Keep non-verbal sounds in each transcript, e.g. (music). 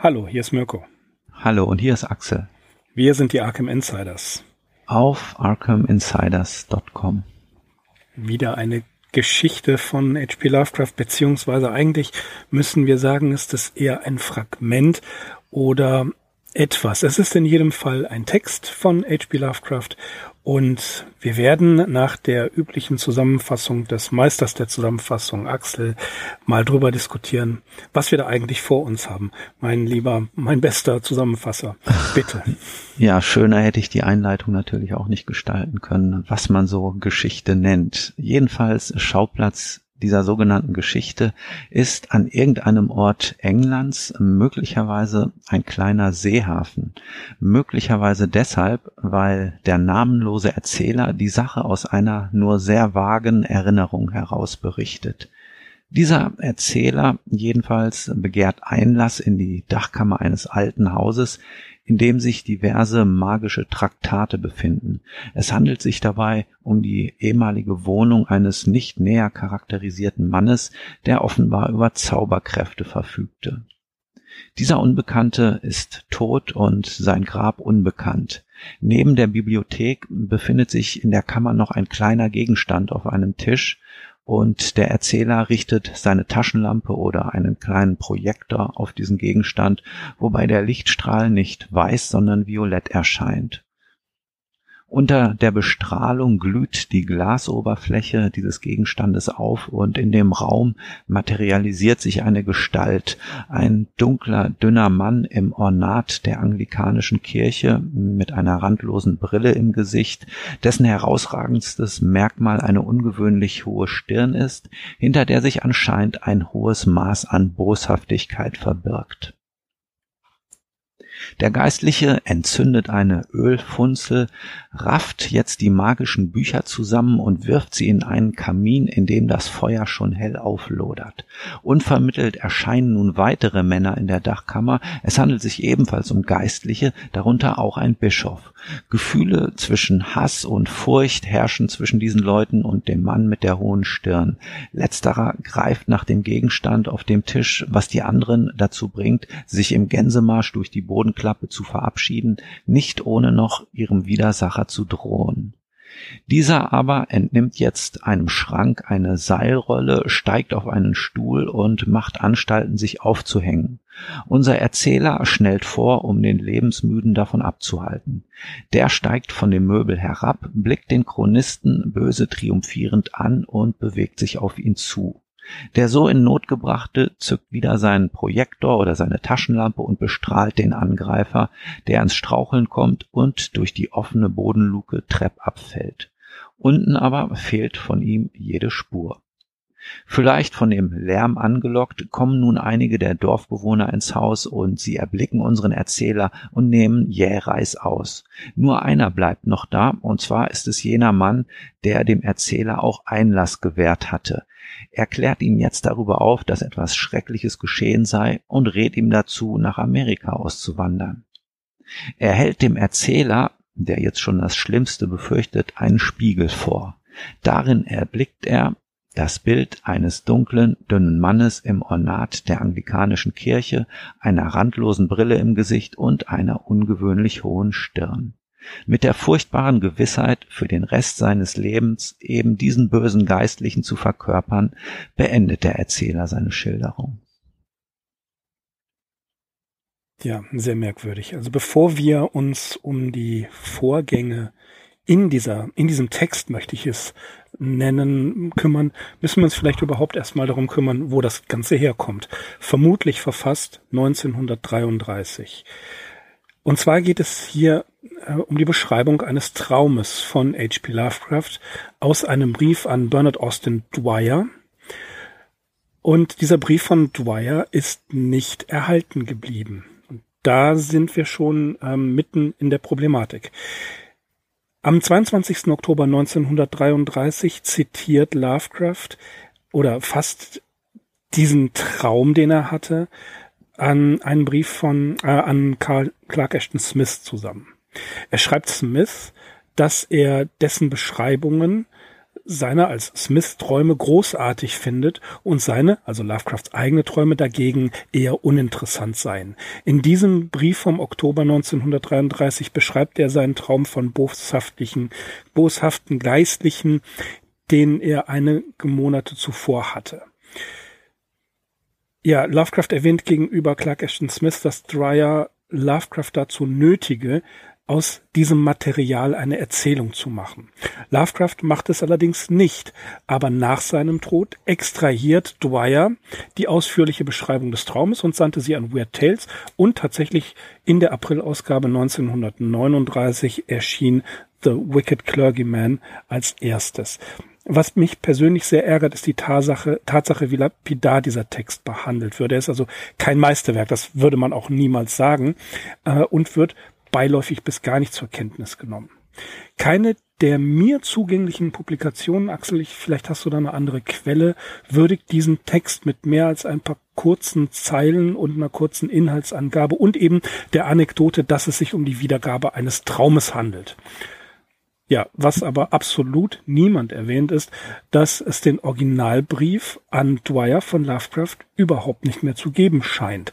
Hallo, hier ist Mirko. Hallo, und hier ist Axel. Wir sind die Arkham Insiders. Auf arkhaminsiders.com. Wieder eine Geschichte von H.P. Lovecraft, beziehungsweise eigentlich müssen wir sagen, ist es eher ein Fragment oder etwas. Es ist in jedem Fall ein Text von H.P. Lovecraft und wir werden nach der üblichen Zusammenfassung des Meisters der Zusammenfassung, Axel, mal drüber diskutieren, was wir da eigentlich vor uns haben. Mein lieber, mein bester Zusammenfasser, bitte. (laughs) Ja, schöner hätte ich die Einleitung natürlich auch nicht gestalten können, was man so Geschichte nennt. Jedenfalls Schauplatz dieser sogenannten Geschichte ist an irgendeinem Ort Englands möglicherweise ein kleiner Seehafen. Möglicherweise deshalb, weil der namenlose Erzähler die Sache aus einer nur sehr vagen Erinnerung heraus berichtet. Dieser Erzähler jedenfalls begehrt Einlass in die Dachkammer eines alten Hauses, in dem sich diverse magische Traktate befinden. Es handelt sich dabei um die ehemalige Wohnung eines nicht näher charakterisierten Mannes, der offenbar über Zauberkräfte verfügte. Dieser Unbekannte ist tot und sein Grab unbekannt. Neben der Bibliothek befindet sich in der Kammer noch ein kleiner Gegenstand auf einem Tisch, und der Erzähler richtet seine Taschenlampe oder einen kleinen Projektor auf diesen Gegenstand, wobei der Lichtstrahl nicht weiß, sondern violett erscheint. Unter der Bestrahlung glüht die Glasoberfläche dieses Gegenstandes auf und in dem Raum materialisiert sich eine Gestalt, ein dunkler, dünner Mann im Ornat der anglikanischen Kirche mit einer randlosen Brille im Gesicht, dessen herausragendstes Merkmal eine ungewöhnlich hohe Stirn ist, hinter der sich anscheinend ein hohes Maß an Boshaftigkeit verbirgt. Der Geistliche entzündet eine Ölfunzel, rafft jetzt die magischen Bücher zusammen und wirft sie in einen Kamin, in dem das Feuer schon hell auflodert. Unvermittelt erscheinen nun weitere Männer in der Dachkammer. Es handelt sich ebenfalls um Geistliche, darunter auch ein Bischof. Gefühle zwischen Hass und Furcht herrschen zwischen diesen Leuten und dem Mann mit der hohen Stirn. Letzterer greift nach dem Gegenstand auf dem Tisch, was die anderen dazu bringt, sich im Gänsemarsch durch die Bodenklappe zu verabschieden, nicht ohne noch ihrem Widersacher zu drohen. Dieser aber entnimmt jetzt einem Schrank eine Seilrolle, steigt auf einen Stuhl und macht Anstalten, sich aufzuhängen. Unser Erzähler schnellt vor, um den Lebensmüden davon abzuhalten. Der steigt von dem Möbel herab, blickt den Chronisten böse triumphierend an und bewegt sich auf ihn zu. Der so in Not gebrachte zückt wieder seinen Projektor oder seine Taschenlampe und bestrahlt den Angreifer, der ans Straucheln kommt und durch die offene Bodenluke treppab fällt. Unten aber fehlt von ihm jede Spur. Vielleicht von dem Lärm angelockt, kommen nun einige der Dorfbewohner ins Haus und sie erblicken unseren Erzähler und nehmen jähreis aus. Nur einer bleibt noch da, und zwar ist es jener Mann, der dem Erzähler auch Einlass gewährt hatte. Er klärt ihn jetzt darüber auf, dass etwas Schreckliches geschehen sei und rät ihm dazu, nach Amerika auszuwandern. Er hält dem Erzähler, der jetzt schon das Schlimmste befürchtet, einen Spiegel vor. Darin erblickt er das Bild eines dunklen, dünnen Mannes im Ornat der anglikanischen Kirche, einer randlosen Brille im Gesicht und einer ungewöhnlich hohen Stirn mit der furchtbaren Gewissheit, für den Rest seines Lebens eben diesen bösen Geistlichen zu verkörpern, beendet der Erzähler seine Schilderung. Ja, sehr merkwürdig. Also bevor wir uns um die Vorgänge in dieser, in diesem Text möchte ich es nennen, kümmern, müssen wir uns vielleicht überhaupt erstmal darum kümmern, wo das Ganze herkommt. Vermutlich verfasst 1933. Und zwar geht es hier äh, um die Beschreibung eines Traumes von H.P. Lovecraft aus einem Brief an Bernard Austin Dwyer. Und dieser Brief von Dwyer ist nicht erhalten geblieben. Und da sind wir schon ähm, mitten in der Problematik. Am 22. Oktober 1933 zitiert Lovecraft oder fasst diesen Traum, den er hatte, an einen Brief von äh, an Carl, Clark Ashton Smith zusammen. Er schreibt Smith, dass er dessen Beschreibungen seine als Smith Träume großartig findet und seine, also Lovecrafts eigene Träume dagegen eher uninteressant seien. In diesem Brief vom Oktober 1933 beschreibt er seinen Traum von boshaftlichen, boshaften Geistlichen, den er einige Monate zuvor hatte. Ja, Lovecraft erwähnt gegenüber Clark Ashton Smith, dass Dreyer Lovecraft dazu nötige, aus diesem Material eine Erzählung zu machen. Lovecraft macht es allerdings nicht, aber nach seinem Tod extrahiert Dwyer die ausführliche Beschreibung des Traumes und sandte sie an Weird Tales und tatsächlich in der Aprilausgabe 1939 erschien The Wicked Clergyman als erstes. Was mich persönlich sehr ärgert, ist die Tatsache, Tatsache, wie lapidar dieser Text behandelt wird. Er ist also kein Meisterwerk, das würde man auch niemals sagen, äh, und wird beiläufig bis gar nicht zur Kenntnis genommen. Keine der mir zugänglichen Publikationen, Axel, ich, vielleicht hast du da eine andere Quelle, würdigt diesen Text mit mehr als ein paar kurzen Zeilen und einer kurzen Inhaltsangabe und eben der Anekdote, dass es sich um die Wiedergabe eines Traumes handelt. Ja, was aber absolut niemand erwähnt ist, dass es den Originalbrief an Dwyer von Lovecraft überhaupt nicht mehr zu geben scheint.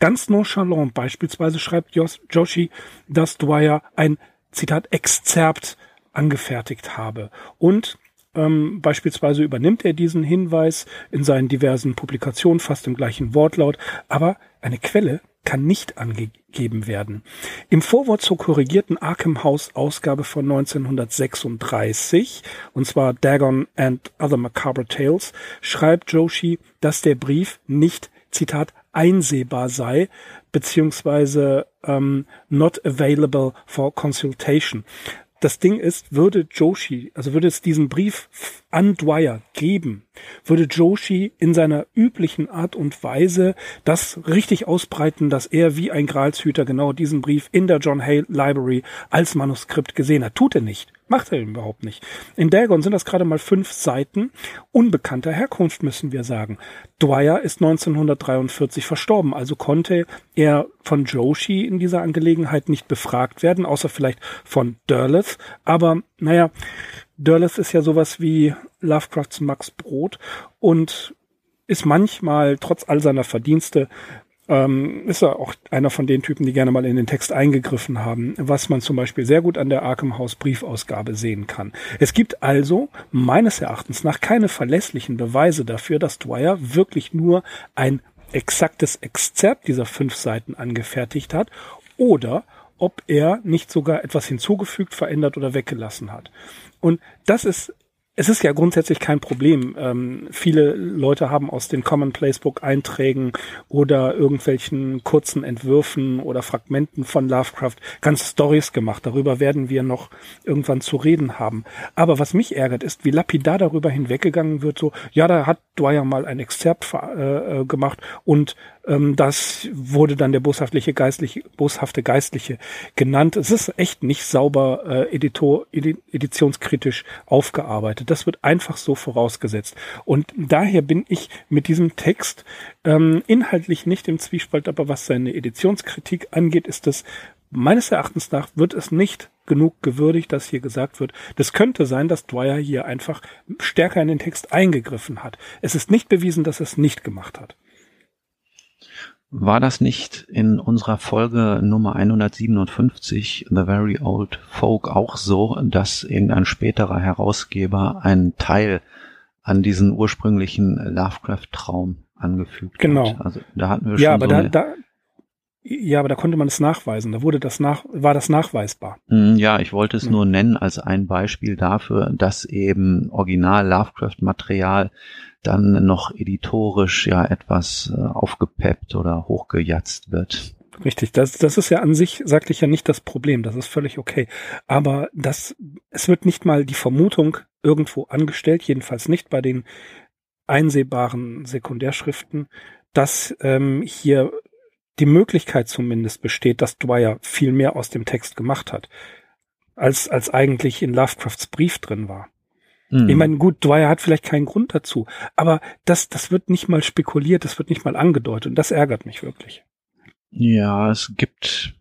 Ganz nonchalant beispielsweise schreibt Joshi, dass Dwyer ein Zitat Exzerpt angefertigt habe und ähm, beispielsweise übernimmt er diesen Hinweis in seinen diversen Publikationen fast im gleichen Wortlaut, aber eine Quelle kann nicht angegeben werden. Im Vorwort zur korrigierten Arkham House Ausgabe von 1936, und zwar Dagon and Other Macabre Tales, schreibt Joshi, dass der Brief nicht, Zitat, einsehbar sei, beziehungsweise ähm, not available for consultation das Ding ist, würde Joshi, also würde es diesen Brief an Dwyer geben, würde Joshi in seiner üblichen Art und Weise das richtig ausbreiten, dass er wie ein Gralshüter genau diesen Brief in der John Hale Library als Manuskript gesehen hat. Tut er nicht. Macht er überhaupt nicht. In Dagon sind das gerade mal fünf Seiten unbekannter Herkunft, müssen wir sagen. Dwyer ist 1943 verstorben, also konnte er von Joshi in dieser Angelegenheit nicht befragt werden, außer vielleicht von Derleth. Aber naja, Derleth ist ja sowas wie Lovecrafts Max Brot und ist manchmal trotz all seiner Verdienste ähm, ist er auch einer von den Typen, die gerne mal in den Text eingegriffen haben, was man zum Beispiel sehr gut an der Arkham House Briefausgabe sehen kann. Es gibt also meines Erachtens nach keine verlässlichen Beweise dafür, dass Dwyer wirklich nur ein exaktes Exzerpt dieser fünf Seiten angefertigt hat oder ob er nicht sogar etwas hinzugefügt, verändert oder weggelassen hat. Und das ist es ist ja grundsätzlich kein Problem. Ähm, viele Leute haben aus den Common Placebook Einträgen oder irgendwelchen kurzen Entwürfen oder Fragmenten von Lovecraft ganze Stories gemacht. Darüber werden wir noch irgendwann zu reden haben. Aber was mich ärgert, ist, wie lapidar darüber hinweggegangen wird, so, ja, da hat Dwyer mal ein Exzerpt äh, äh gemacht und ähm, das wurde dann der boshaftliche Geistliche, boshafte Geistliche genannt. Es ist echt nicht sauber äh, editor, editionskritisch aufgearbeitet. Das wird einfach so vorausgesetzt. Und daher bin ich mit diesem Text ähm, inhaltlich nicht im Zwiespalt, aber was seine Editionskritik angeht, ist das meines Erachtens nach wird es nicht genug gewürdigt, dass hier gesagt wird, das könnte sein, dass Dwyer hier einfach stärker in den Text eingegriffen hat. Es ist nicht bewiesen, dass er es nicht gemacht hat. War das nicht in unserer Folge Nummer 157, The Very Old Folk, auch so, dass irgendein späterer Herausgeber einen Teil an diesen ursprünglichen Lovecraft-Traum angefügt genau. hat? Genau. Also da hatten wir ja, schon aber so da, da, ja, aber da konnte man es nachweisen. Da wurde das nach, war das nachweisbar. Hm, ja, ich wollte es ja. nur nennen als ein Beispiel dafür, dass eben Original Lovecraft-Material dann noch editorisch ja etwas äh, aufgepeppt oder hochgejatzt wird. Richtig, das, das ist ja an sich, sagte ich ja nicht das Problem, das ist völlig okay. Aber das, es wird nicht mal die Vermutung irgendwo angestellt, jedenfalls nicht bei den einsehbaren Sekundärschriften, dass ähm, hier die Möglichkeit zumindest besteht, dass Dwyer viel mehr aus dem Text gemacht hat, als, als eigentlich in Lovecrafts Brief drin war. Mhm. Ich meine, gut, Dwyer hat vielleicht keinen Grund dazu, aber das, das wird nicht mal spekuliert, das wird nicht mal angedeutet und das ärgert mich wirklich. Ja, es gibt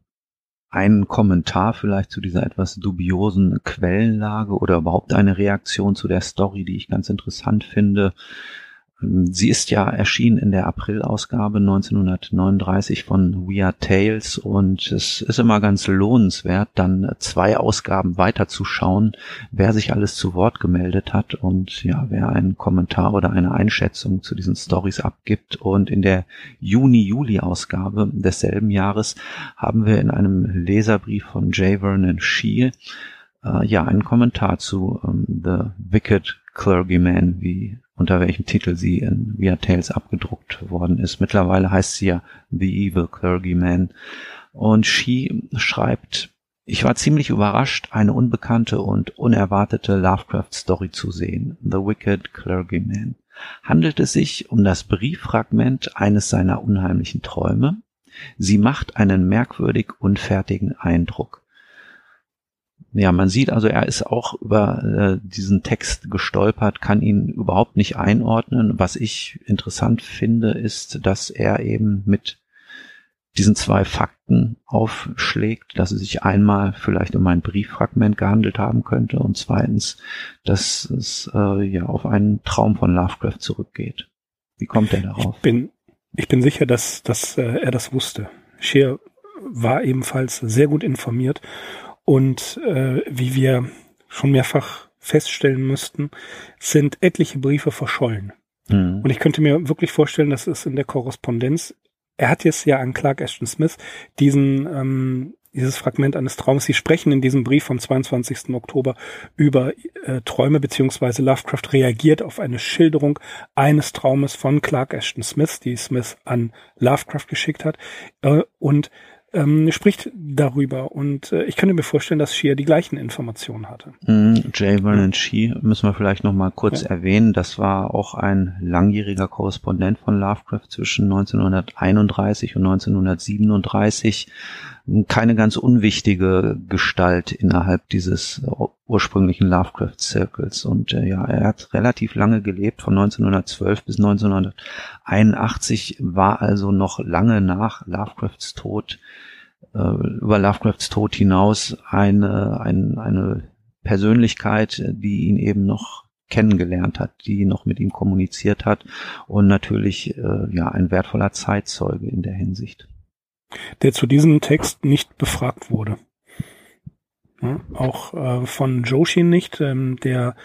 einen Kommentar vielleicht zu dieser etwas dubiosen Quellenlage oder überhaupt eine Reaktion zu der Story, die ich ganz interessant finde. Sie ist ja erschienen in der Aprilausgabe 1939 von We Are Tales und es ist immer ganz lohnenswert, dann zwei Ausgaben weiterzuschauen, wer sich alles zu Wort gemeldet hat und ja, wer einen Kommentar oder eine Einschätzung zu diesen Stories abgibt. Und in der Juni-Juli-Ausgabe desselben Jahres haben wir in einem Leserbrief von J. Vernon Shee äh, ja einen Kommentar zu ähm, The Wicked Clergyman, wie unter welchem Titel sie in Via Tales abgedruckt worden ist. Mittlerweile heißt sie ja The Evil Clergyman. Und She schreibt, ich war ziemlich überrascht, eine unbekannte und unerwartete Lovecraft-Story zu sehen. The Wicked Clergyman. Handelt es sich um das Brieffragment eines seiner unheimlichen Träume? Sie macht einen merkwürdig unfertigen Eindruck. Ja, man sieht also, er ist auch über äh, diesen Text gestolpert, kann ihn überhaupt nicht einordnen. Was ich interessant finde, ist, dass er eben mit diesen zwei Fakten aufschlägt, dass es sich einmal vielleicht um ein Brieffragment gehandelt haben könnte und zweitens, dass es äh, ja auf einen Traum von Lovecraft zurückgeht. Wie kommt er darauf? Ich bin, ich bin sicher, dass, dass äh, er das wusste. Scheer war ebenfalls sehr gut informiert und äh, wie wir schon mehrfach feststellen müssten, sind etliche Briefe verschollen. Mhm. Und ich könnte mir wirklich vorstellen, dass es in der Korrespondenz, er hat jetzt ja an Clark Ashton Smith diesen ähm, dieses Fragment eines Traums. Sie sprechen in diesem Brief vom 22. Oktober über äh, Träume, beziehungsweise Lovecraft reagiert auf eine Schilderung eines Traumes von Clark Ashton Smith, die Smith an Lovecraft geschickt hat. Äh, und ähm, spricht darüber und äh, ich könnte mir vorstellen, dass Shea die gleichen Informationen hatte. Mm, J. Vernon Shea müssen wir vielleicht noch mal kurz ja. erwähnen. Das war auch ein langjähriger Korrespondent von Lovecraft zwischen 1931 und 1937. Keine ganz unwichtige Gestalt innerhalb dieses ursprünglichen Lovecraft Circles. Und äh, ja, er hat relativ lange gelebt, von 1912 bis 1981, war also noch lange nach Lovecrafts Tod äh, über Lovecrafts Tod hinaus eine, eine, eine Persönlichkeit, die ihn eben noch kennengelernt hat, die noch mit ihm kommuniziert hat und natürlich äh, ja ein wertvoller Zeitzeuge in der Hinsicht. Der zu diesem Text nicht befragt wurde. Ja, auch äh, von Joshi nicht, ähm, der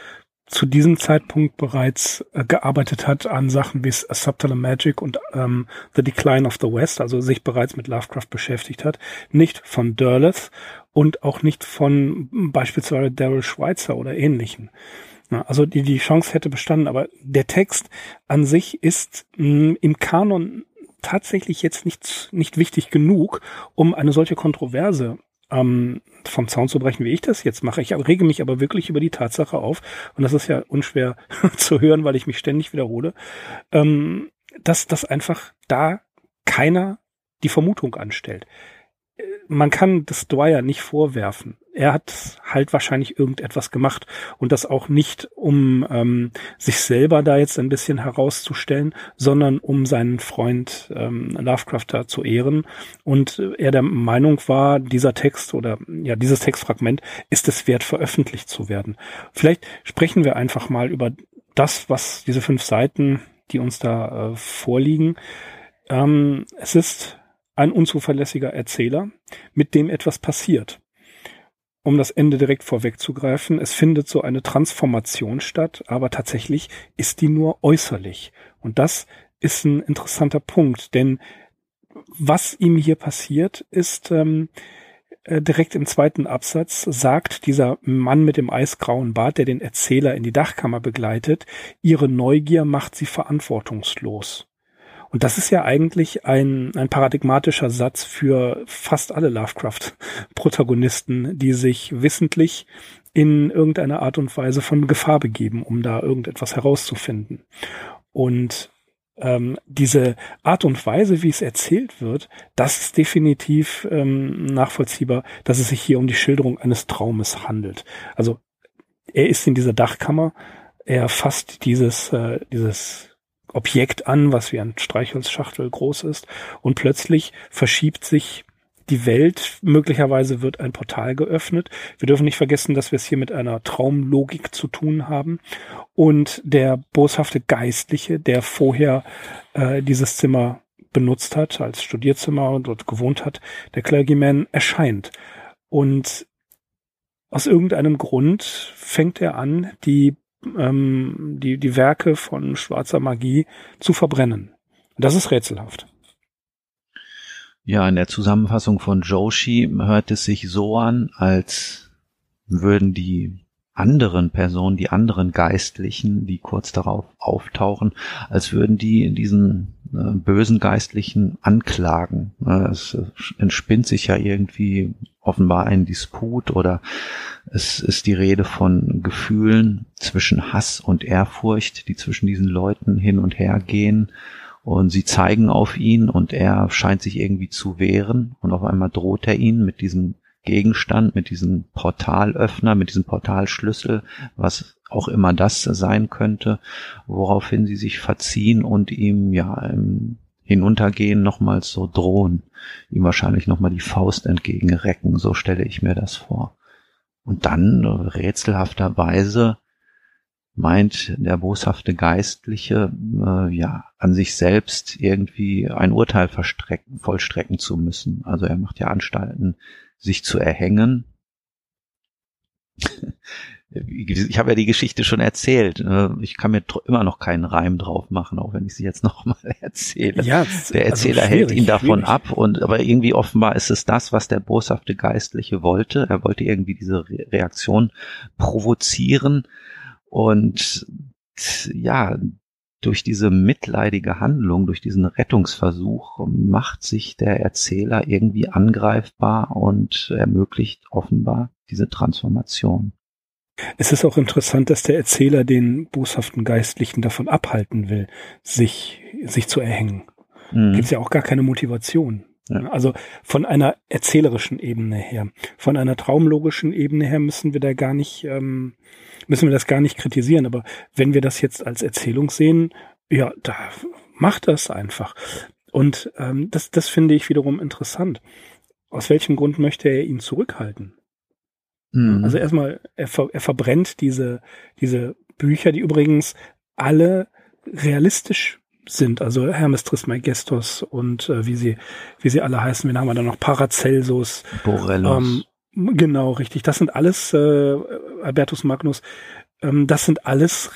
zu diesem Zeitpunkt bereits äh, gearbeitet hat an Sachen wie Subtile Magic und ähm, The Decline of the West, also sich bereits mit Lovecraft beschäftigt hat, nicht von Derleth und auch nicht von beispielsweise Daryl Schweitzer oder ähnlichen. Ja, also die, die Chance hätte bestanden, aber der Text an sich ist mh, im Kanon tatsächlich jetzt nicht, nicht wichtig genug, um eine solche Kontroverse ähm, vom Zaun zu brechen, wie ich das jetzt mache. Ich rege mich aber wirklich über die Tatsache auf, und das ist ja unschwer (laughs) zu hören, weil ich mich ständig wiederhole, ähm, dass das einfach da keiner die Vermutung anstellt man kann das Dwyer nicht vorwerfen. Er hat halt wahrscheinlich irgendetwas gemacht und das auch nicht, um ähm, sich selber da jetzt ein bisschen herauszustellen, sondern um seinen Freund ähm, Lovecraft da zu ehren. Und er der Meinung war, dieser Text oder ja, dieses Textfragment ist es wert, veröffentlicht zu werden. Vielleicht sprechen wir einfach mal über das, was diese fünf Seiten, die uns da äh, vorliegen. Ähm, es ist ein unzuverlässiger Erzähler, mit dem etwas passiert. Um das Ende direkt vorwegzugreifen, es findet so eine Transformation statt, aber tatsächlich ist die nur äußerlich. Und das ist ein interessanter Punkt, denn was ihm hier passiert, ist ähm, äh, direkt im zweiten Absatz sagt dieser Mann mit dem eisgrauen Bart, der den Erzähler in die Dachkammer begleitet, ihre Neugier macht sie verantwortungslos. Und das ist ja eigentlich ein, ein paradigmatischer Satz für fast alle Lovecraft-Protagonisten, die sich wissentlich in irgendeiner Art und Weise von Gefahr begeben, um da irgendetwas herauszufinden. Und ähm, diese Art und Weise, wie es erzählt wird, das ist definitiv ähm, nachvollziehbar, dass es sich hier um die Schilderung eines Traumes handelt. Also er ist in dieser Dachkammer, er fasst dieses, äh, dieses Objekt an, was wie ein Streichholzschachtel groß ist, und plötzlich verschiebt sich die Welt, möglicherweise wird ein Portal geöffnet. Wir dürfen nicht vergessen, dass wir es hier mit einer Traumlogik zu tun haben. Und der boshafte Geistliche, der vorher äh, dieses Zimmer benutzt hat als Studierzimmer und dort gewohnt hat, der Clergyman erscheint. Und aus irgendeinem Grund fängt er an, die, ähm, die, die Werke von schwarzer Magie zu verbrennen. Das ist rätselhaft. Ja, in der Zusammenfassung von Joshi hört es sich so an, als würden die anderen Personen, die anderen Geistlichen, die kurz darauf auftauchen, als würden die diesen äh, bösen Geistlichen anklagen. Äh, es entspinnt sich ja irgendwie offenbar ein Disput oder es ist die Rede von Gefühlen zwischen Hass und Ehrfurcht, die zwischen diesen Leuten hin und her gehen und sie zeigen auf ihn und er scheint sich irgendwie zu wehren und auf einmal droht er ihnen mit diesem Gegenstand, mit diesem Portalöffner, mit diesem Portalschlüssel, was auch immer das sein könnte, woraufhin sie sich verziehen und ihm ja im Hinuntergehen nochmals so drohen, ihm wahrscheinlich nochmal die Faust entgegenrecken, so stelle ich mir das vor. Und dann rätselhafterweise meint der boshafte Geistliche, äh, ja, an sich selbst irgendwie ein Urteil vollstrecken zu müssen. Also er macht ja Anstalten, sich zu erhängen. ich habe ja die Geschichte schon erzählt. Äh, ich kann mir immer noch keinen Reim drauf machen, auch wenn ich sie jetzt (laughs) nochmal erzähle. Ja, der also Erzähler also hält ihn davon schwierig. ab und aber irgendwie offenbar ist es das, was der boshafte Geistliche wollte. Er wollte irgendwie diese Reaktion provozieren und ja, durch diese mitleidige Handlung, durch diesen Rettungsversuch macht sich der Erzähler irgendwie angreifbar und ermöglicht offenbar diese Transformation. Es ist auch interessant, dass der Erzähler den boshaften Geistlichen davon abhalten will, sich, sich zu erhängen. Mhm. Gibt ja auch gar keine Motivation. Ja. Also von einer erzählerischen Ebene her, von einer traumlogischen Ebene her müssen wir da gar nicht, ähm, müssen wir das gar nicht kritisieren. Aber wenn wir das jetzt als Erzählung sehen, ja, da macht das einfach. Und ähm, das, das finde ich wiederum interessant. Aus welchem Grund möchte er ihn zurückhalten? Mhm. Also erstmal, er, ver, er verbrennt diese, diese Bücher, die übrigens alle realistisch sind, also Hermes Trismegistus und äh, wie sie, wie sie alle heißen. Wen haben wir da noch? Paracelsus. Borellus. Ähm, genau, richtig. Das sind alles, äh, Albertus Magnus, ähm, das sind alles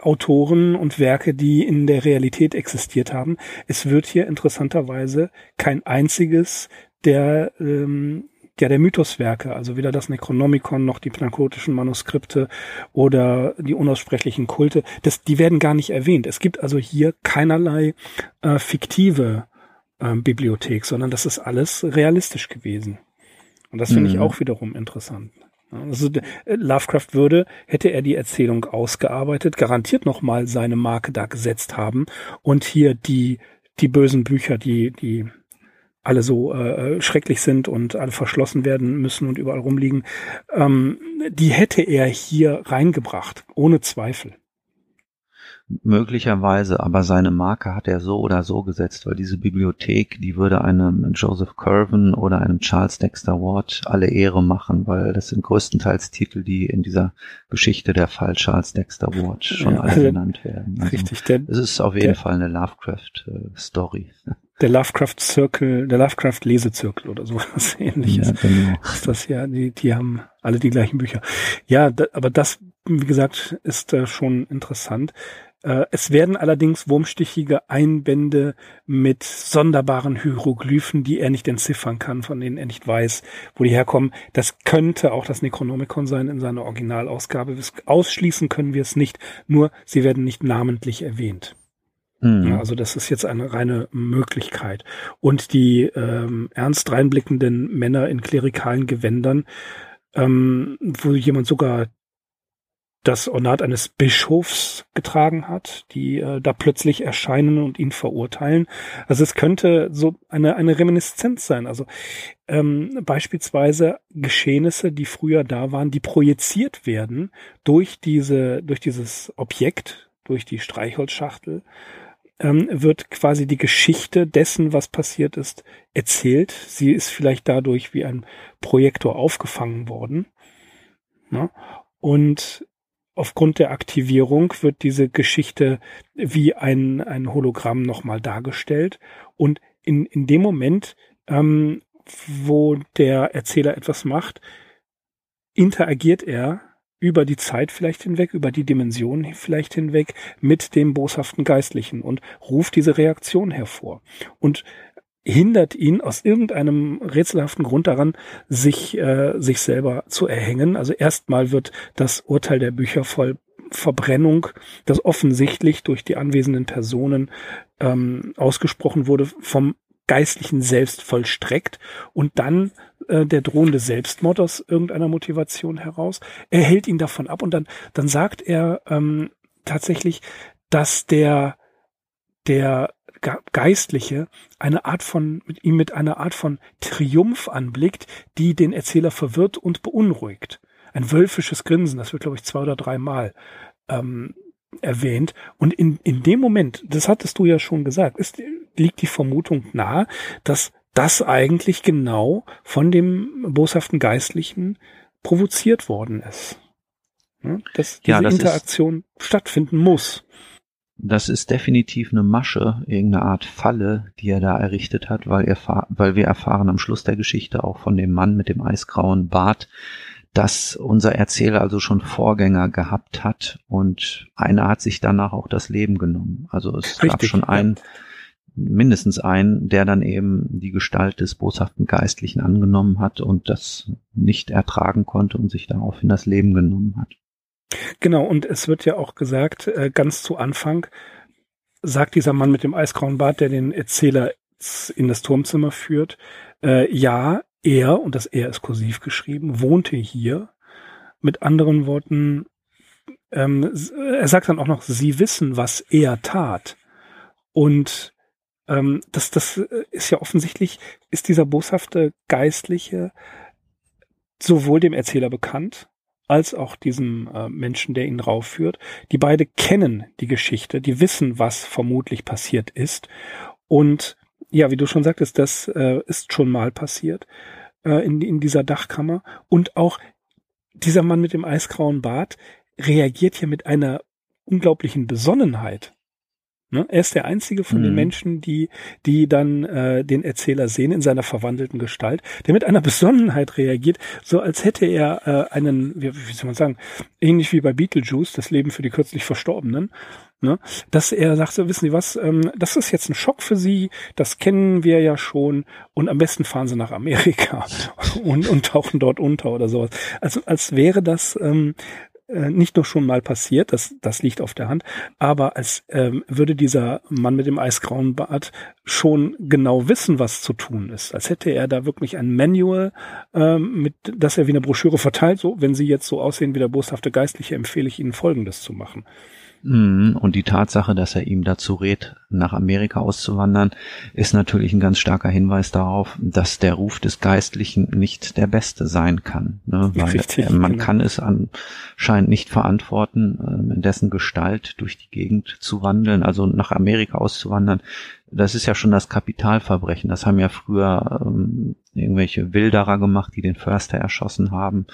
Autoren und Werke, die in der Realität existiert haben. Es wird hier interessanterweise kein einziges der ähm, ja der Mythoswerke, also weder das Necronomicon noch die planakotischen Manuskripte oder die unaussprechlichen Kulte, das, die werden gar nicht erwähnt. Es gibt also hier keinerlei äh, fiktive äh, Bibliothek, sondern das ist alles realistisch gewesen. Und das finde mhm. ich auch wiederum interessant. Also äh, Lovecraft würde, hätte er die Erzählung ausgearbeitet, garantiert nochmal seine Marke da gesetzt haben und hier die, die bösen Bücher, die, die alle so äh, schrecklich sind und alle verschlossen werden müssen und überall rumliegen, ähm, die hätte er hier reingebracht, ohne Zweifel. Möglicherweise, aber seine Marke hat er so oder so gesetzt, weil diese Bibliothek, die würde einem Joseph Curven oder einem Charles Dexter Ward alle Ehre machen, weil das sind größtenteils Titel, die in dieser Geschichte der Fall Charles Dexter Ward schon ja, alle also genannt werden. Also richtig. Der, es ist auf jeden der, Fall eine Lovecraft-Story. (laughs) der Lovecraft Circle, der Lovecraft Lesezirkel oder so was (laughs) ähnliches. Ja, genau. Ist das ja, die, die haben alle die gleichen Bücher. Ja, da, aber das, wie gesagt, ist äh, schon interessant. Äh, es werden allerdings wurmstichige Einbände mit sonderbaren Hieroglyphen, die er nicht entziffern kann, von denen er nicht weiß, wo die herkommen. Das könnte auch das Necronomicon sein in seiner Originalausgabe. Ausschließen können wir es nicht, nur sie werden nicht namentlich erwähnt. Mhm. Ja, also das ist jetzt eine reine Möglichkeit. Und die ähm, ernst reinblickenden Männer in klerikalen Gewändern, ähm, wo jemand sogar das Ornat eines Bischofs getragen hat, die äh, da plötzlich erscheinen und ihn verurteilen. Also es könnte so eine, eine Reminiszenz sein. Also ähm, beispielsweise Geschehnisse, die früher da waren, die projiziert werden durch diese, durch dieses Objekt, durch die Streichholzschachtel ähm, wird quasi die Geschichte dessen, was passiert ist, erzählt. Sie ist vielleicht dadurch wie ein Projektor aufgefangen worden. Ne? Und aufgrund der Aktivierung wird diese Geschichte wie ein, ein Hologramm nochmal dargestellt. Und in, in dem Moment, ähm, wo der Erzähler etwas macht, interagiert er über die Zeit vielleicht hinweg, über die Dimension vielleicht hinweg mit dem boshaften Geistlichen und ruft diese Reaktion hervor und hindert ihn aus irgendeinem rätselhaften Grund daran, sich, äh, sich selber zu erhängen. Also erstmal wird das Urteil der Bücher voll Verbrennung, das offensichtlich durch die anwesenden Personen ähm, ausgesprochen wurde, vom Geistlichen selbst vollstreckt und dann äh, der drohende Selbstmord aus irgendeiner Motivation heraus. Er hält ihn davon ab und dann, dann sagt er ähm, tatsächlich, dass der, der Geistliche eine Art von, mit ihm mit einer Art von Triumph anblickt, die den Erzähler verwirrt und beunruhigt. Ein wölfisches Grinsen, das wird, glaube ich, zwei oder dreimal ähm, erwähnt. Und in, in dem Moment, das hattest du ja schon gesagt, ist, liegt die Vermutung nahe, dass das eigentlich genau von dem boshaften Geistlichen provoziert worden ist. Dass diese ja, das Interaktion stattfinden muss. Das ist definitiv eine Masche, irgendeine Art Falle, die er da errichtet hat, weil, er, weil wir erfahren am Schluss der Geschichte auch von dem Mann mit dem eisgrauen Bart, dass unser Erzähler also schon Vorgänger gehabt hat und einer hat sich danach auch das Leben genommen. Also es Richtig, gab schon einen, mindestens einen, der dann eben die Gestalt des boshaften Geistlichen angenommen hat und das nicht ertragen konnte und sich daraufhin das Leben genommen hat. Genau, und es wird ja auch gesagt, äh, ganz zu Anfang sagt dieser Mann mit dem eisgrauen Bart, der den Erzähler in das Turmzimmer führt, äh, ja, er, und das er ist kursiv geschrieben, wohnte hier. Mit anderen Worten, ähm, er sagt dann auch noch, sie wissen, was er tat. Und ähm, das, das äh, ist ja offensichtlich, ist dieser boshafte Geistliche sowohl dem Erzähler bekannt, als auch diesem äh, Menschen, der ihn raufführt. Die beide kennen die Geschichte, die wissen, was vermutlich passiert ist. Und ja, wie du schon sagtest, das äh, ist schon mal passiert äh, in, in dieser Dachkammer. Und auch dieser Mann mit dem eisgrauen Bart reagiert hier mit einer unglaublichen Besonnenheit. Ne? Er ist der einzige von mhm. den Menschen, die, die dann äh, den Erzähler sehen in seiner verwandelten Gestalt, der mit einer Besonnenheit reagiert, so als hätte er äh, einen, wie, wie soll man sagen, ähnlich wie bei Beetlejuice, das Leben für die kürzlich Verstorbenen, ne? dass er sagt, so, wissen Sie was, ähm, das ist jetzt ein Schock für Sie, das kennen wir ja schon und am besten fahren Sie nach Amerika (laughs) und, und tauchen dort unter oder sowas. Also als wäre das ähm, äh, nicht nur schon mal passiert, das, das liegt auf der Hand, aber als ähm, würde dieser Mann mit dem eisgrauen Bart schon genau wissen, was zu tun ist. Als hätte er da wirklich ein Manual, ähm, mit, das er wie eine Broschüre verteilt, so, wenn Sie jetzt so aussehen wie der boshafte Geistliche, empfehle ich Ihnen Folgendes zu machen. Mhm. Und die Tatsache, dass er ihm dazu rät, nach Amerika auszuwandern, ist natürlich ein ganz starker Hinweis darauf, dass der Ruf des Geistlichen nicht der beste sein kann. Ne? Weil Richtig, man genau. kann es anscheinend nicht verantworten, ähm, in dessen Gestalt durch die Gegend zu wandeln, also nach Amerika auszuwandern, das ist ja schon das Kapitalverbrechen. Das haben ja früher ähm, irgendwelche Wilderer gemacht, die den Förster erschossen haben.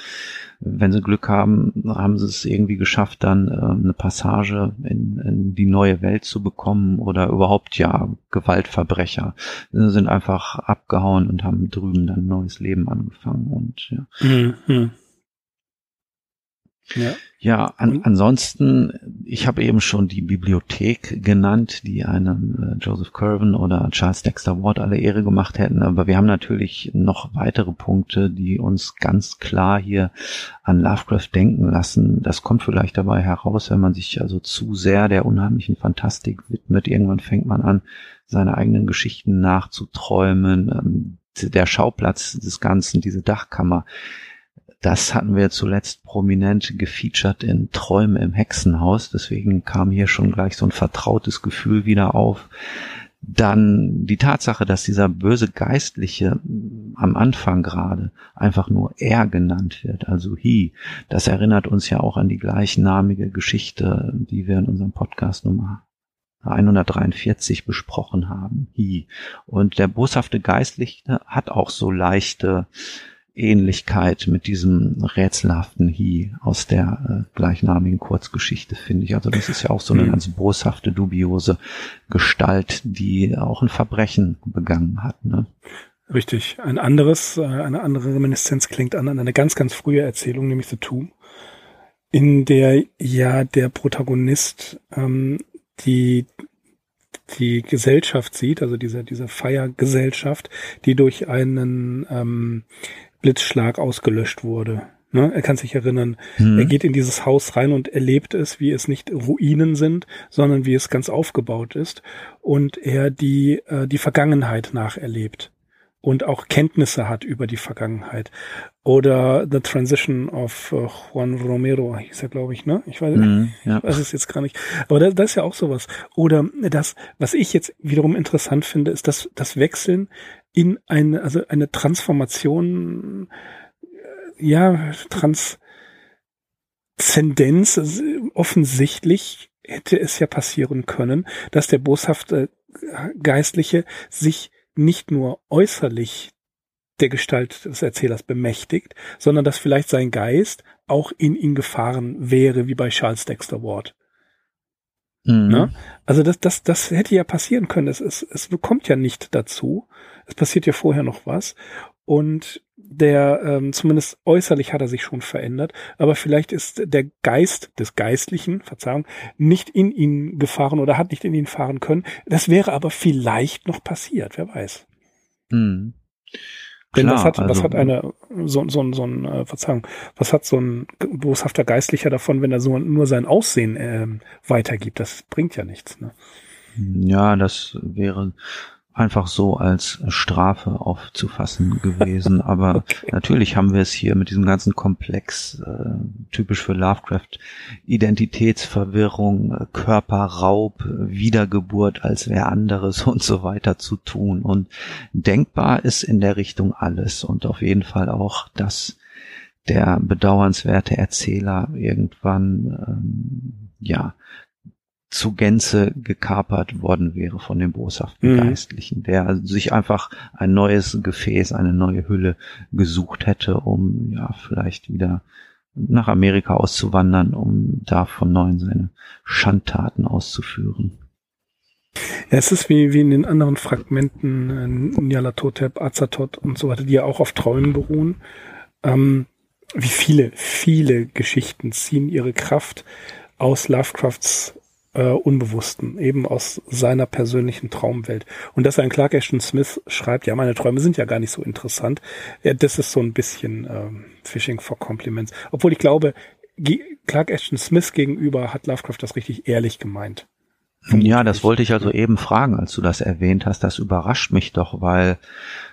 Wenn sie Glück haben, haben sie es irgendwie geschafft, dann äh, eine Passage in, in die neue Welt zu bekommen oder überhaupt ja Gewaltverbrecher sie sind einfach abgehauen und haben drüben dann ein neues Leben angefangen und ja. Mhm. Ja, ja an, ansonsten, ich habe eben schon die Bibliothek genannt, die einem äh, Joseph Curven oder Charles Dexter Ward alle Ehre gemacht hätten, aber wir haben natürlich noch weitere Punkte, die uns ganz klar hier an Lovecraft denken lassen. Das kommt vielleicht dabei heraus, wenn man sich also zu sehr der unheimlichen Fantastik widmet. Irgendwann fängt man an, seine eigenen Geschichten nachzuträumen. Ähm, der Schauplatz des Ganzen, diese Dachkammer, das hatten wir zuletzt prominent gefeatured in Träume im Hexenhaus. Deswegen kam hier schon gleich so ein vertrautes Gefühl wieder auf. Dann die Tatsache, dass dieser böse Geistliche am Anfang gerade einfach nur er genannt wird, also he, das erinnert uns ja auch an die gleichnamige Geschichte, die wir in unserem Podcast Nummer 143 besprochen haben. Hi. Und der boshafte Geistliche hat auch so leichte Ähnlichkeit mit diesem rätselhaften Hi aus der äh, gleichnamigen Kurzgeschichte, finde ich. Also das ist ja auch so eine mhm. ganz boshafte, dubiose Gestalt, die auch ein Verbrechen begangen hat. Ne? Richtig. Ein anderes, äh, eine andere Reminiszenz klingt an, an eine ganz, ganz frühe Erzählung, nämlich The Tomb, in der ja der Protagonist ähm, die die Gesellschaft sieht, also diese, diese Feiergesellschaft, die durch einen ähm, Blitzschlag ausgelöscht wurde. Ne? Er kann sich erinnern, mhm. er geht in dieses Haus rein und erlebt es, wie es nicht Ruinen sind, sondern wie es ganz aufgebaut ist und er die, äh, die Vergangenheit nacherlebt und auch Kenntnisse hat über die Vergangenheit. Oder The Transition of uh, Juan Romero hieß er, glaube ich, ne? Ich weiß, mm, ja. weiß es jetzt gar nicht. Aber das, das ist ja auch sowas. Oder das, was ich jetzt wiederum interessant finde, ist das, das Wechseln in eine, also eine Transformation, äh, ja, Transzendenz. Also offensichtlich hätte es ja passieren können, dass der boshafte Geistliche sich nicht nur äußerlich der Gestalt des Erzählers bemächtigt, sondern dass vielleicht sein Geist auch in ihn gefahren wäre, wie bei Charles Dexter Ward. Mhm. Ne? Also das, das, das hätte ja passieren können. Es, es, es bekommt ja nicht dazu. Es passiert ja vorher noch was. Und der, ähm, zumindest äußerlich hat er sich schon verändert, aber vielleicht ist der Geist des Geistlichen, Verzeihung, nicht in ihn gefahren oder hat nicht in ihn fahren können. Das wäre aber vielleicht noch passiert, wer weiß. Mhm. Denn Klar, was hat, also, was hat eine, so, so, so ein, äh, Verzeihung, was hat so ein boshafter Geistlicher davon, wenn er so nur sein Aussehen äh, weitergibt? Das bringt ja nichts. Ne? Ja, das wäre einfach so als Strafe aufzufassen (laughs) gewesen. Aber okay. natürlich haben wir es hier mit diesem ganzen Komplex, äh, typisch für Lovecraft, Identitätsverwirrung, äh, Körperraub, Wiedergeburt als wer anderes (laughs) und so weiter zu tun. Und denkbar ist in der Richtung alles und auf jeden Fall auch, dass der bedauernswerte Erzähler irgendwann ähm, ja zu Gänze gekapert worden wäre von dem boshaften mhm. Geistlichen, der also sich einfach ein neues Gefäß, eine neue Hülle gesucht hätte, um ja vielleicht wieder nach Amerika auszuwandern, um da von neuem seine Schandtaten auszuführen. Ja, es ist wie, wie in den anderen Fragmenten, äh, Nyarlathotep, Azathoth und so weiter, die ja auch auf Träumen beruhen. Ähm, wie viele, viele Geschichten ziehen ihre Kraft aus Lovecrafts äh, Unbewussten, eben aus seiner persönlichen Traumwelt. Und dass ein Clark Ashton Smith schreibt, ja, meine Träume sind ja gar nicht so interessant, ja, das ist so ein bisschen ähm, Fishing for Compliments. Obwohl ich glaube, Clark Ashton Smith gegenüber hat Lovecraft das richtig ehrlich gemeint. Ja, das wollte ich also eben fragen, als du das erwähnt hast. Das überrascht mich doch, weil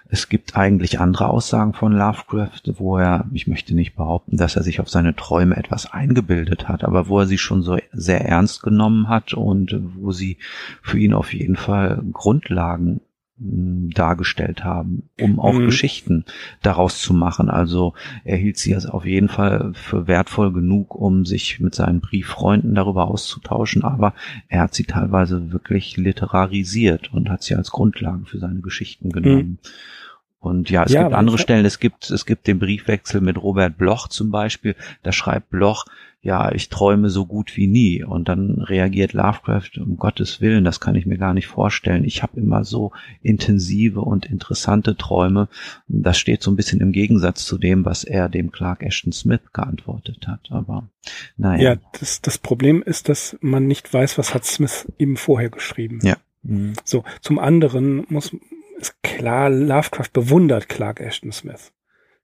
es gibt eigentlich andere Aussagen von Lovecraft, wo er, ich möchte nicht behaupten, dass er sich auf seine Träume etwas eingebildet hat, aber wo er sie schon so sehr ernst genommen hat und wo sie für ihn auf jeden Fall Grundlagen dargestellt haben, um auch mhm. Geschichten daraus zu machen. Also er hielt sie also auf jeden Fall für wertvoll genug, um sich mit seinen Brieffreunden darüber auszutauschen, aber er hat sie teilweise wirklich literarisiert und hat sie als Grundlage für seine Geschichten genommen. Mhm. Und ja, es ja, gibt andere Stellen, es gibt, es gibt den Briefwechsel mit Robert Bloch zum Beispiel, da schreibt Bloch, ja, ich träume so gut wie nie. Und dann reagiert Lovecraft, um Gottes Willen, das kann ich mir gar nicht vorstellen. Ich habe immer so intensive und interessante Träume. Das steht so ein bisschen im Gegensatz zu dem, was er dem Clark Ashton Smith geantwortet hat. Aber naja. Ja, das, das Problem ist, dass man nicht weiß, was hat Smith ihm vorher geschrieben. Ja. So, zum anderen muss, ist klar, Lovecraft bewundert Clark Ashton Smith.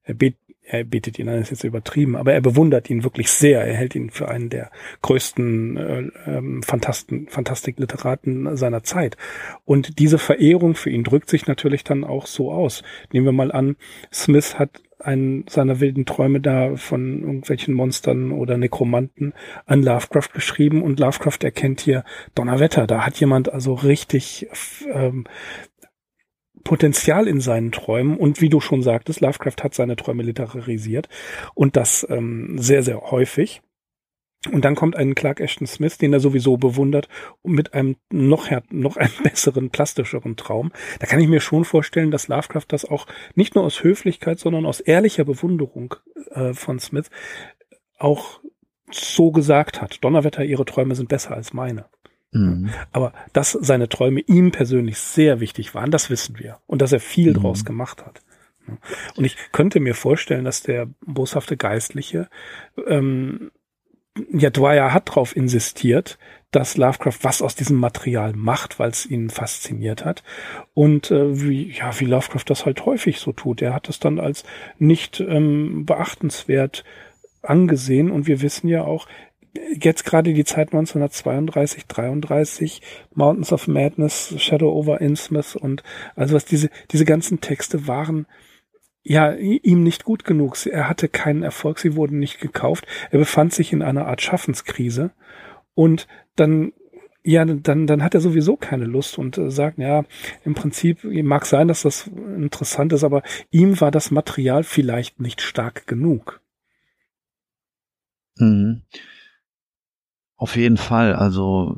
Er, bet, er betet ihn an, ist jetzt übertrieben, aber er bewundert ihn wirklich sehr. Er hält ihn für einen der größten äh, ähm, Fantasten, Fantastikliteraten seiner Zeit. Und diese Verehrung für ihn drückt sich natürlich dann auch so aus. Nehmen wir mal an, Smith hat einen seiner wilden Träume da von irgendwelchen Monstern oder Nekromanten an Lovecraft geschrieben und Lovecraft erkennt hier Donnerwetter. Da hat jemand also richtig ähm, Potenzial in seinen Träumen und wie du schon sagtest, Lovecraft hat seine Träume literarisiert und das ähm, sehr, sehr häufig. Und dann kommt ein Clark Ashton Smith, den er sowieso bewundert, mit einem noch, noch einem (laughs) besseren, plastischeren Traum. Da kann ich mir schon vorstellen, dass Lovecraft das auch nicht nur aus Höflichkeit, sondern aus ehrlicher Bewunderung äh, von Smith auch so gesagt hat. Donnerwetter, ihre Träume sind besser als meine. Mhm. Aber dass seine Träume ihm persönlich sehr wichtig waren, das wissen wir. Und dass er viel mhm. draus gemacht hat. Und ich könnte mir vorstellen, dass der boshafte Geistliche ähm, ja, Dwyer hat darauf insistiert, dass Lovecraft was aus diesem Material macht, weil es ihn fasziniert hat. Und äh, wie, ja, wie Lovecraft das halt häufig so tut. Er hat es dann als nicht ähm, beachtenswert angesehen. Und wir wissen ja auch, jetzt gerade die Zeit 1932, 33, Mountains of Madness, Shadow over Innsmouth und also was diese, diese ganzen Texte waren, ja, ihm nicht gut genug. Er hatte keinen Erfolg, sie wurden nicht gekauft. Er befand sich in einer Art Schaffenskrise und dann ja, dann, dann hat er sowieso keine Lust und äh, sagt, ja, im Prinzip mag sein, dass das interessant ist, aber ihm war das Material vielleicht nicht stark genug. Mhm. Auf jeden Fall. Also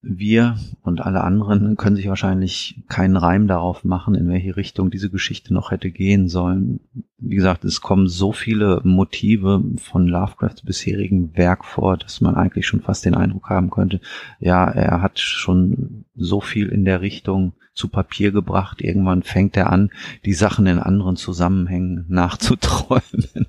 wir und alle anderen können sich wahrscheinlich keinen Reim darauf machen, in welche Richtung diese Geschichte noch hätte gehen sollen. Wie gesagt, es kommen so viele Motive von Lovecrafts bisherigen Werk vor, dass man eigentlich schon fast den Eindruck haben könnte, ja, er hat schon so viel in der Richtung zu Papier gebracht. Irgendwann fängt er an, die Sachen in anderen Zusammenhängen (laughs) nachzuträumen.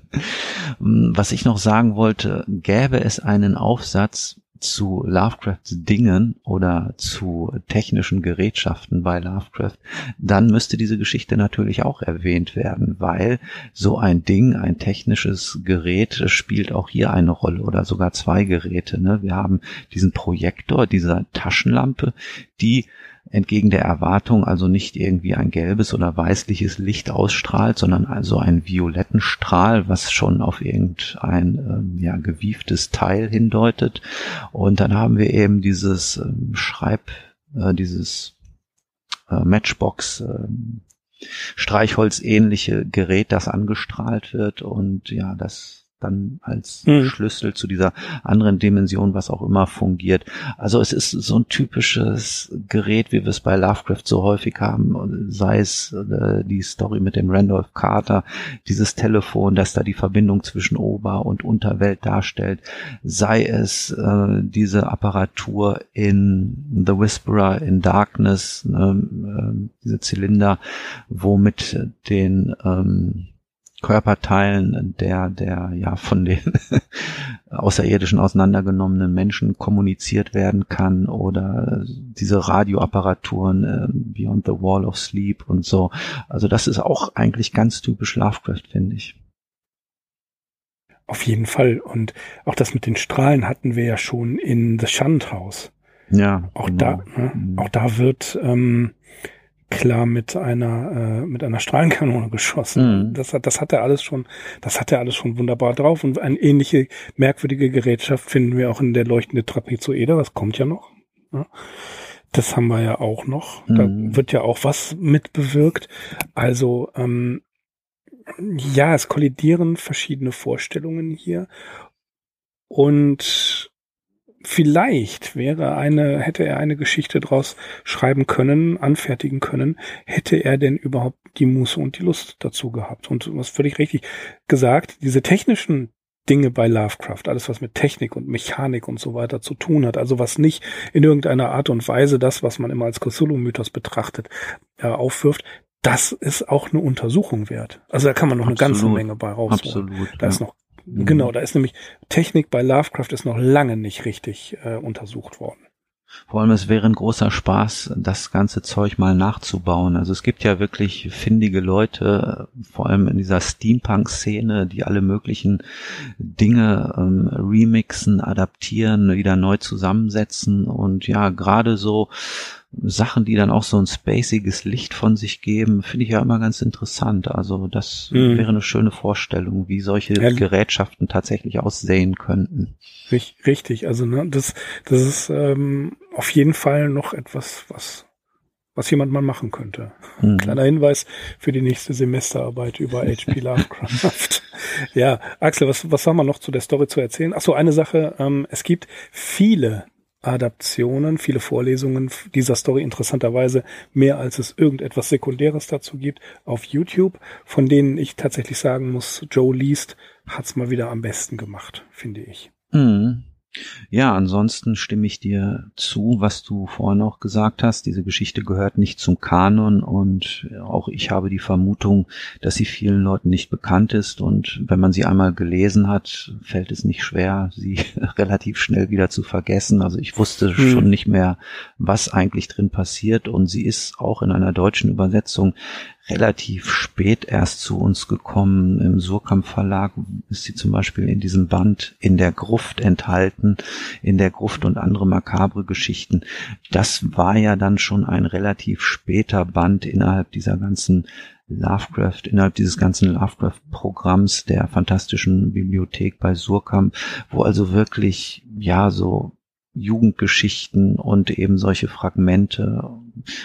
Was ich noch sagen wollte, gäbe es einen Aufsatz, zu Lovecrafts Dingen oder zu technischen Gerätschaften bei Lovecraft, dann müsste diese Geschichte natürlich auch erwähnt werden, weil so ein Ding, ein technisches Gerät spielt auch hier eine Rolle oder sogar zwei Geräte. Ne? Wir haben diesen Projektor, diese Taschenlampe, die entgegen der Erwartung also nicht irgendwie ein gelbes oder weißliches Licht ausstrahlt, sondern also einen violetten Strahl, was schon auf irgendein ähm, ja, gewieftes Teil hindeutet. Und dann haben wir eben dieses ähm, Schreib, äh, dieses äh, Matchbox äh, Streichholz ähnliche Gerät, das angestrahlt wird und ja, das dann als mhm. Schlüssel zu dieser anderen Dimension, was auch immer fungiert. Also es ist so ein typisches Gerät, wie wir es bei Lovecraft so häufig haben, sei es äh, die Story mit dem Randolph Carter, dieses Telefon, das da die Verbindung zwischen Ober- und Unterwelt darstellt, sei es äh, diese Apparatur in The Whisperer in Darkness, ne, äh, diese Zylinder, wo mit den ähm, Körperteilen der, der ja von den (laughs) außerirdischen auseinandergenommenen Menschen kommuniziert werden kann oder diese Radioapparaturen äh, Beyond the Wall of Sleep und so. Also das ist auch eigentlich ganz typisch Lovecraft, finde ich. Auf jeden Fall. Und auch das mit den Strahlen hatten wir ja schon in The Shunt House. Ja. Auch genau. da, ne? Mhm. auch da wird ähm, klar mit einer äh, mit einer Strahlenkanone geschossen. Mhm. Das hat das hat er alles schon, das hat er alles schon wunderbar drauf und eine ähnliche merkwürdige Gerätschaft finden wir auch in der leuchtende Trapezoeder, das kommt ja noch. Ja. Das haben wir ja auch noch. Da mhm. wird ja auch was mit bewirkt. Also ähm, ja, es kollidieren verschiedene Vorstellungen hier und vielleicht wäre eine, hätte er eine Geschichte draus schreiben können, anfertigen können, hätte er denn überhaupt die Muße und die Lust dazu gehabt. Und was völlig richtig gesagt, diese technischen Dinge bei Lovecraft, alles was mit Technik und Mechanik und so weiter zu tun hat, also was nicht in irgendeiner Art und Weise das, was man immer als Cthulhu-Mythos betrachtet, äh, aufwirft, das ist auch eine Untersuchung wert. Also da kann man noch Absolut. eine ganze Menge bei rausholen. Absolut, da ja. ist noch Mhm. Genau, da ist nämlich Technik bei Lovecraft ist noch lange nicht richtig äh, untersucht worden. Vor allem, es wäre ein großer Spaß, das ganze Zeug mal nachzubauen. Also es gibt ja wirklich findige Leute, vor allem in dieser Steampunk-Szene, die alle möglichen Dinge ähm, remixen, adaptieren, wieder neu zusammensetzen und ja, gerade so Sachen, die dann auch so ein spaciges Licht von sich geben, finde ich ja immer ganz interessant. Also das mhm. wäre eine schöne Vorstellung, wie solche ja. Gerätschaften tatsächlich aussehen könnten. Richtig, also ne, das, das ist ähm, auf jeden Fall noch etwas, was was jemand mal machen könnte. Mhm. Kleiner Hinweis für die nächste Semesterarbeit über H.P. (laughs) Lovecraft. ja, Axel, was, was haben wir noch zu der Story zu erzählen? Ach so, eine Sache, ähm, es gibt viele Adaptionen, viele Vorlesungen dieser Story interessanterweise mehr als es irgendetwas Sekundäres dazu gibt auf YouTube, von denen ich tatsächlich sagen muss, Joe Least hat's mal wieder am besten gemacht, finde ich. Mhm. Ja, ansonsten stimme ich dir zu, was du vorhin auch gesagt hast. Diese Geschichte gehört nicht zum Kanon und auch ich habe die Vermutung, dass sie vielen Leuten nicht bekannt ist und wenn man sie einmal gelesen hat, fällt es nicht schwer, sie (laughs) relativ schnell wieder zu vergessen. Also ich wusste hm. schon nicht mehr, was eigentlich drin passiert und sie ist auch in einer deutschen Übersetzung relativ spät erst zu uns gekommen. Im Surkamp Verlag ist sie zum Beispiel in diesem Band in der Gruft enthalten, in der Gruft und andere makabre Geschichten. Das war ja dann schon ein relativ später Band innerhalb dieser ganzen Lovecraft, innerhalb dieses ganzen Lovecraft-Programms der fantastischen Bibliothek bei Surkamp, wo also wirklich, ja, so Jugendgeschichten und eben solche Fragmente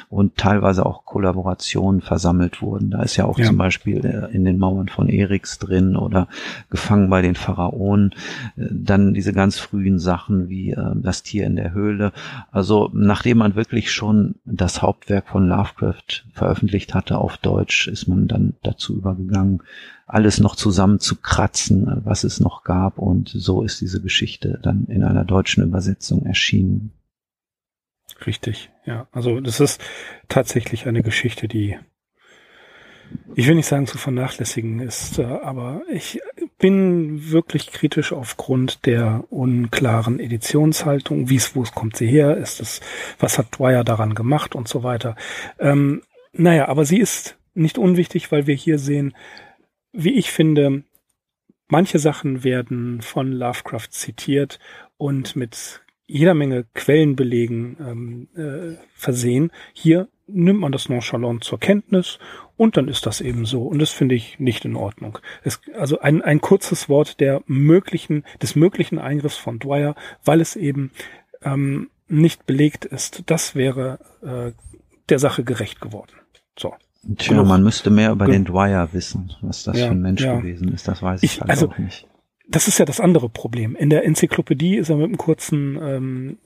und teilweise auch Kollaborationen versammelt wurden. Da ist ja auch ja. zum Beispiel äh, in den Mauern von Eriks drin oder Gefangen bei den Pharaonen. Äh, dann diese ganz frühen Sachen wie äh, das Tier in der Höhle. Also nachdem man wirklich schon das Hauptwerk von Lovecraft veröffentlicht hatte auf Deutsch, ist man dann dazu übergegangen, alles noch zusammen zu kratzen, was es noch gab. Und so ist diese Geschichte dann in einer deutschen Übersetzung erschienen. Richtig, ja. Also das ist tatsächlich eine Geschichte, die ich will nicht sagen zu vernachlässigen ist, äh, aber ich bin wirklich kritisch aufgrund der unklaren Editionshaltung. Wie es, wo es kommt sie her? Ist es, was hat Dwyer daran gemacht und so weiter? Ähm, naja, aber sie ist nicht unwichtig, weil wir hier sehen, wie ich finde, manche Sachen werden von Lovecraft zitiert und mit jeder Menge Quellenbelegen ähm, äh, versehen. Hier nimmt man das nonchalant zur Kenntnis und dann ist das eben so. Und das finde ich nicht in Ordnung. Es, also ein, ein kurzes Wort der möglichen, des möglichen Eingriffs von Dwyer, weil es eben ähm, nicht belegt ist. Das wäre äh, der Sache gerecht geworden. So. Tja, man müsste mehr über den Dwyer wissen, was das ja, für ein Mensch ja. gewesen ist. Das weiß ich, ich halt also, auch nicht das ist ja das andere Problem. In der Enzyklopädie ist er mit einem kurzen ähm,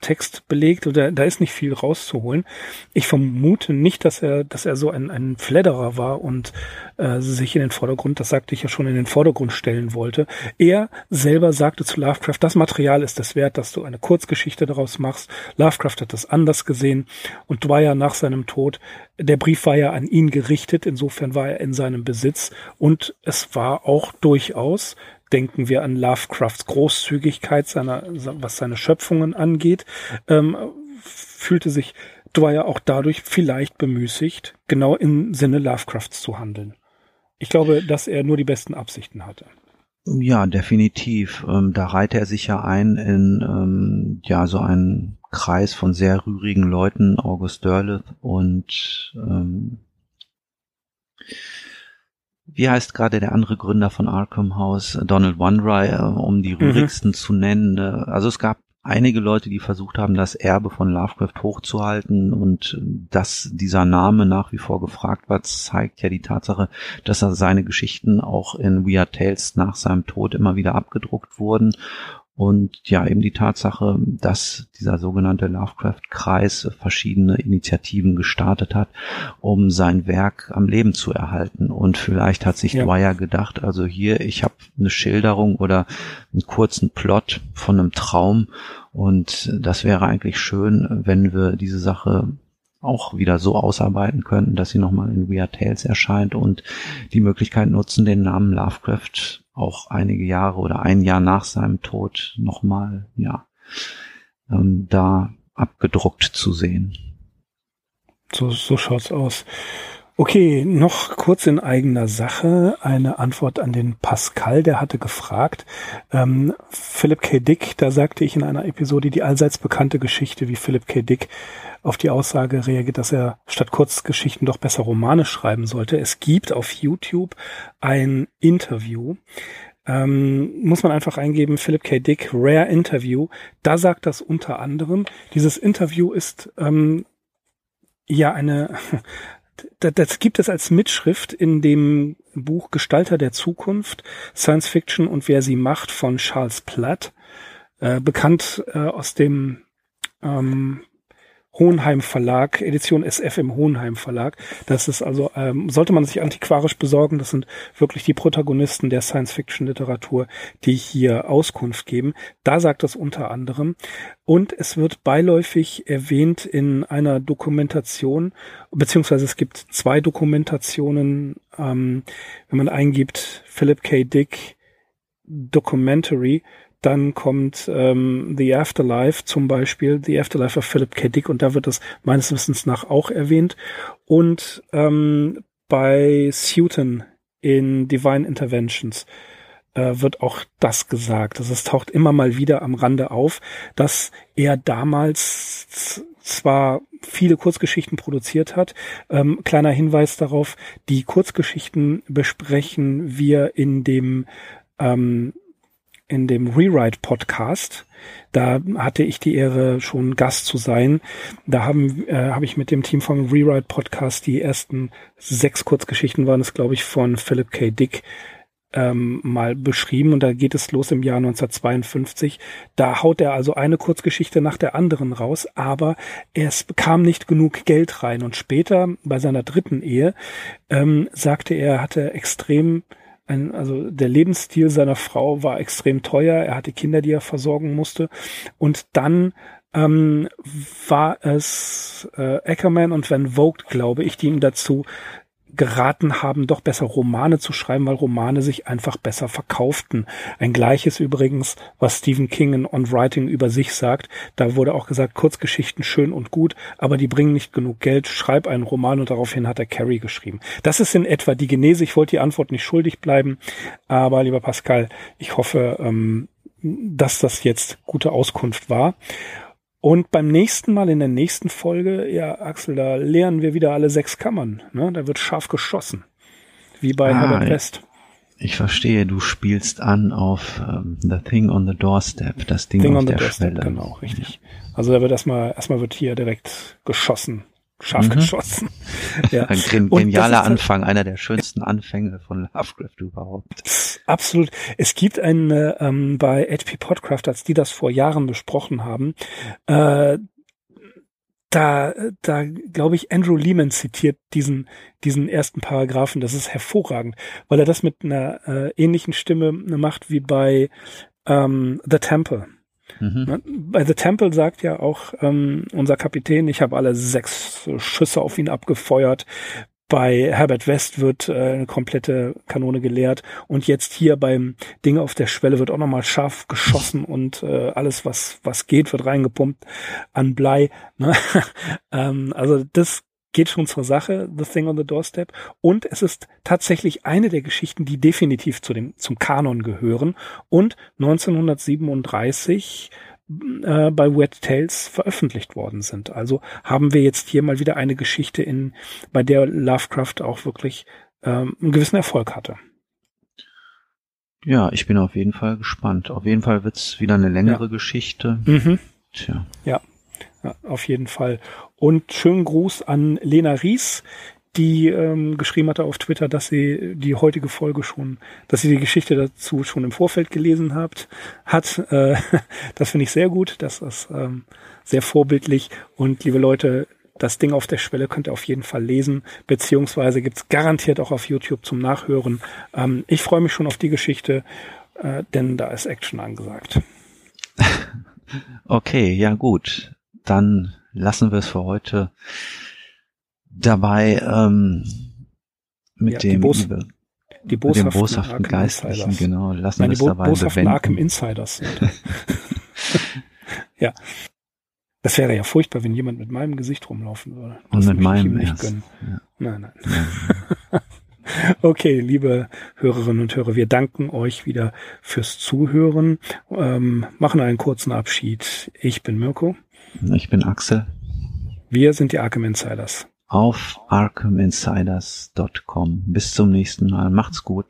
Text belegt oder da ist nicht viel rauszuholen. Ich vermute nicht, dass er, dass er so ein, ein Fledderer war und äh, sich in den Vordergrund, das sagte ich ja schon, in den Vordergrund stellen wollte. Er selber sagte zu Lovecraft, das Material ist es wert, dass du eine Kurzgeschichte daraus machst. Lovecraft hat das anders gesehen und Dwyer nach seinem Tod, der Brief war ja an ihn gerichtet, insofern war er in seinem Besitz und es war auch durchaus denken wir an Lovecrafts Großzügigkeit, seiner, was seine Schöpfungen angeht, ähm, fühlte sich Dwyer auch dadurch vielleicht bemüßigt, genau im Sinne Lovecrafts zu handeln. Ich glaube, dass er nur die besten Absichten hatte. Ja, definitiv. Ähm, da reiht er sich ja ein in ähm, ja so einen Kreis von sehr rührigen Leuten, August Derleth und ähm, wie heißt gerade der andere Gründer von Arkham House, Donald Wandry, äh, um die mhm. rührigsten mhm. zu nennen. Äh, also es gab einige Leute, die versucht haben, das Erbe von Lovecraft hochzuhalten und äh, dass dieser Name nach wie vor gefragt war, zeigt ja die Tatsache, dass er seine Geschichten auch in Weird Tales nach seinem Tod immer wieder abgedruckt wurden und ja, eben die Tatsache, dass dieser sogenannte Lovecraft-Kreis verschiedene Initiativen gestartet hat, um sein Werk am Leben zu erhalten. Und vielleicht hat sich ja. Dwyer gedacht, also hier, ich habe eine Schilderung oder einen kurzen Plot von einem Traum und das wäre eigentlich schön, wenn wir diese Sache auch wieder so ausarbeiten könnten, dass sie nochmal in Weird Tales erscheint und die Möglichkeit nutzen, den Namen Lovecraft auch einige Jahre oder ein Jahr nach seinem Tod nochmal, ja, ähm, da abgedruckt zu sehen. So, so schaut's aus. Okay, noch kurz in eigener Sache eine Antwort an den Pascal, der hatte gefragt. Ähm, Philip K. Dick, da sagte ich in einer Episode die allseits bekannte Geschichte, wie Philip K. Dick auf die Aussage reagiert, dass er statt Kurzgeschichten doch besser Romane schreiben sollte. Es gibt auf YouTube ein Interview, ähm, muss man einfach eingeben, Philip K. Dick, Rare Interview. Da sagt das unter anderem. Dieses Interview ist ähm, ja eine das, gibt es als Mitschrift in dem Buch Gestalter der Zukunft, Science Fiction und wer sie macht von Charles Platt, äh, bekannt äh, aus dem ähm, Hohenheim Verlag, Edition SF im Hohenheim Verlag. Das ist also, ähm, sollte man sich antiquarisch besorgen, das sind wirklich die Protagonisten der Science-Fiction-Literatur, die hier Auskunft geben. Da sagt es unter anderem. Und es wird beiläufig erwähnt in einer Dokumentation, beziehungsweise es gibt zwei Dokumentationen, ähm, wenn man eingibt, Philip K. Dick Documentary, dann kommt ähm, The Afterlife zum Beispiel, The Afterlife of Philip K. Dick und da wird das meines Wissens nach auch erwähnt. Und ähm, bei Sutton in Divine Interventions äh, wird auch das gesagt. Also es taucht immer mal wieder am Rande auf, dass er damals zwar viele Kurzgeschichten produziert hat. Ähm, kleiner Hinweis darauf, die Kurzgeschichten besprechen wir in dem ähm, in dem Rewrite Podcast. Da hatte ich die Ehre, schon Gast zu sein. Da haben äh, habe ich mit dem Team vom Rewrite Podcast die ersten sechs Kurzgeschichten waren es, glaube ich, von Philip K. Dick ähm, mal beschrieben und da geht es los im Jahr 1952. Da haut er also eine Kurzgeschichte nach der anderen raus, aber es bekam nicht genug Geld rein und später bei seiner dritten Ehe ähm, sagte er, er hatte extrem ein, also der Lebensstil seiner Frau war extrem teuer. Er hatte Kinder, die er versorgen musste. Und dann ähm, war es äh, Ackerman und Van Vogt, glaube ich, die ihm dazu geraten haben, doch besser Romane zu schreiben, weil Romane sich einfach besser verkauften. Ein gleiches übrigens, was Stephen King in On Writing über sich sagt. Da wurde auch gesagt, Kurzgeschichten schön und gut, aber die bringen nicht genug Geld. Schreib einen Roman und daraufhin hat er Carrie geschrieben. Das ist in etwa die Genese. Ich wollte die Antwort nicht schuldig bleiben, aber lieber Pascal, ich hoffe, ähm, dass das jetzt gute Auskunft war. Und beim nächsten Mal in der nächsten Folge, ja, Axel, da lernen wir wieder alle sechs Kammern. Ne? Da wird scharf geschossen. Wie bei ah, Herbert West. Ich verstehe, du spielst an auf um, The Thing on the Doorstep, das Ding Thing auf der Doorstep, Schwelle. Genau, richtig. Also da wird erstmal, erstmal wird hier direkt geschossen scharf mhm. geschossen. (laughs) ja. Ein genialer Anfang, einer der schönsten Anfänge von Lovecraft überhaupt. (laughs) Absolut. Es gibt eine ähm, bei HP Podcraft, als die das vor Jahren besprochen haben, äh, da, da glaube ich, Andrew Lehman zitiert diesen, diesen ersten Paragraphen. Das ist hervorragend, weil er das mit einer äh, ähnlichen Stimme macht wie bei ähm, The Temple. Mhm. Ne? Bei The Temple sagt ja auch ähm, unser Kapitän, ich habe alle sechs Schüsse auf ihn abgefeuert. Bei Herbert West wird äh, eine komplette Kanone geleert und jetzt hier beim Ding auf der Schwelle wird auch nochmal scharf geschossen und äh, alles, was was geht, wird reingepumpt an Blei. Ne? (laughs) ähm, also das geht schon zur Sache, The Thing on the Doorstep. Und es ist tatsächlich eine der Geschichten, die definitiv zu dem, zum Kanon gehören und 1937 äh, bei Wet Tales veröffentlicht worden sind. Also haben wir jetzt hier mal wieder eine Geschichte in, bei der Lovecraft auch wirklich ähm, einen gewissen Erfolg hatte. Ja, ich bin auf jeden Fall gespannt. Auf jeden Fall wird's wieder eine längere ja. Geschichte. Mhm. Tja. Ja. ja, auf jeden Fall. Und schönen Gruß an Lena Ries, die ähm, geschrieben hatte auf Twitter, dass sie die heutige Folge schon, dass sie die Geschichte dazu schon im Vorfeld gelesen habt, hat. Äh, (laughs) das finde ich sehr gut. Das ist ähm, sehr vorbildlich. Und liebe Leute, das Ding auf der Schwelle könnt ihr auf jeden Fall lesen, beziehungsweise gibt's garantiert auch auf YouTube zum Nachhören. Ähm, ich freue mich schon auf die Geschichte, äh, denn da ist Action angesagt. (laughs) Okay, ja gut. Dann lassen wir es für heute dabei ähm, mit ja, dem die, Bos die boshaften, dem boshaften Geistlichen, genau, lassen wir es dabei boshaften Arkham Insiders. (laughs) ja. Das wäre ja furchtbar, wenn jemand mit meinem Gesicht rumlaufen würde. Das Und mit meinem erst. Ja. Nein, nein. Ja. (laughs) okay, liebe Hörerinnen und Hörer, wir danken euch wieder fürs Zuhören, ähm, machen einen kurzen Abschied. Ich bin Mirko. Ich bin Axel. Wir sind die Arkham Insiders. Auf arkhaminsiders.com. Bis zum nächsten Mal. Macht's gut.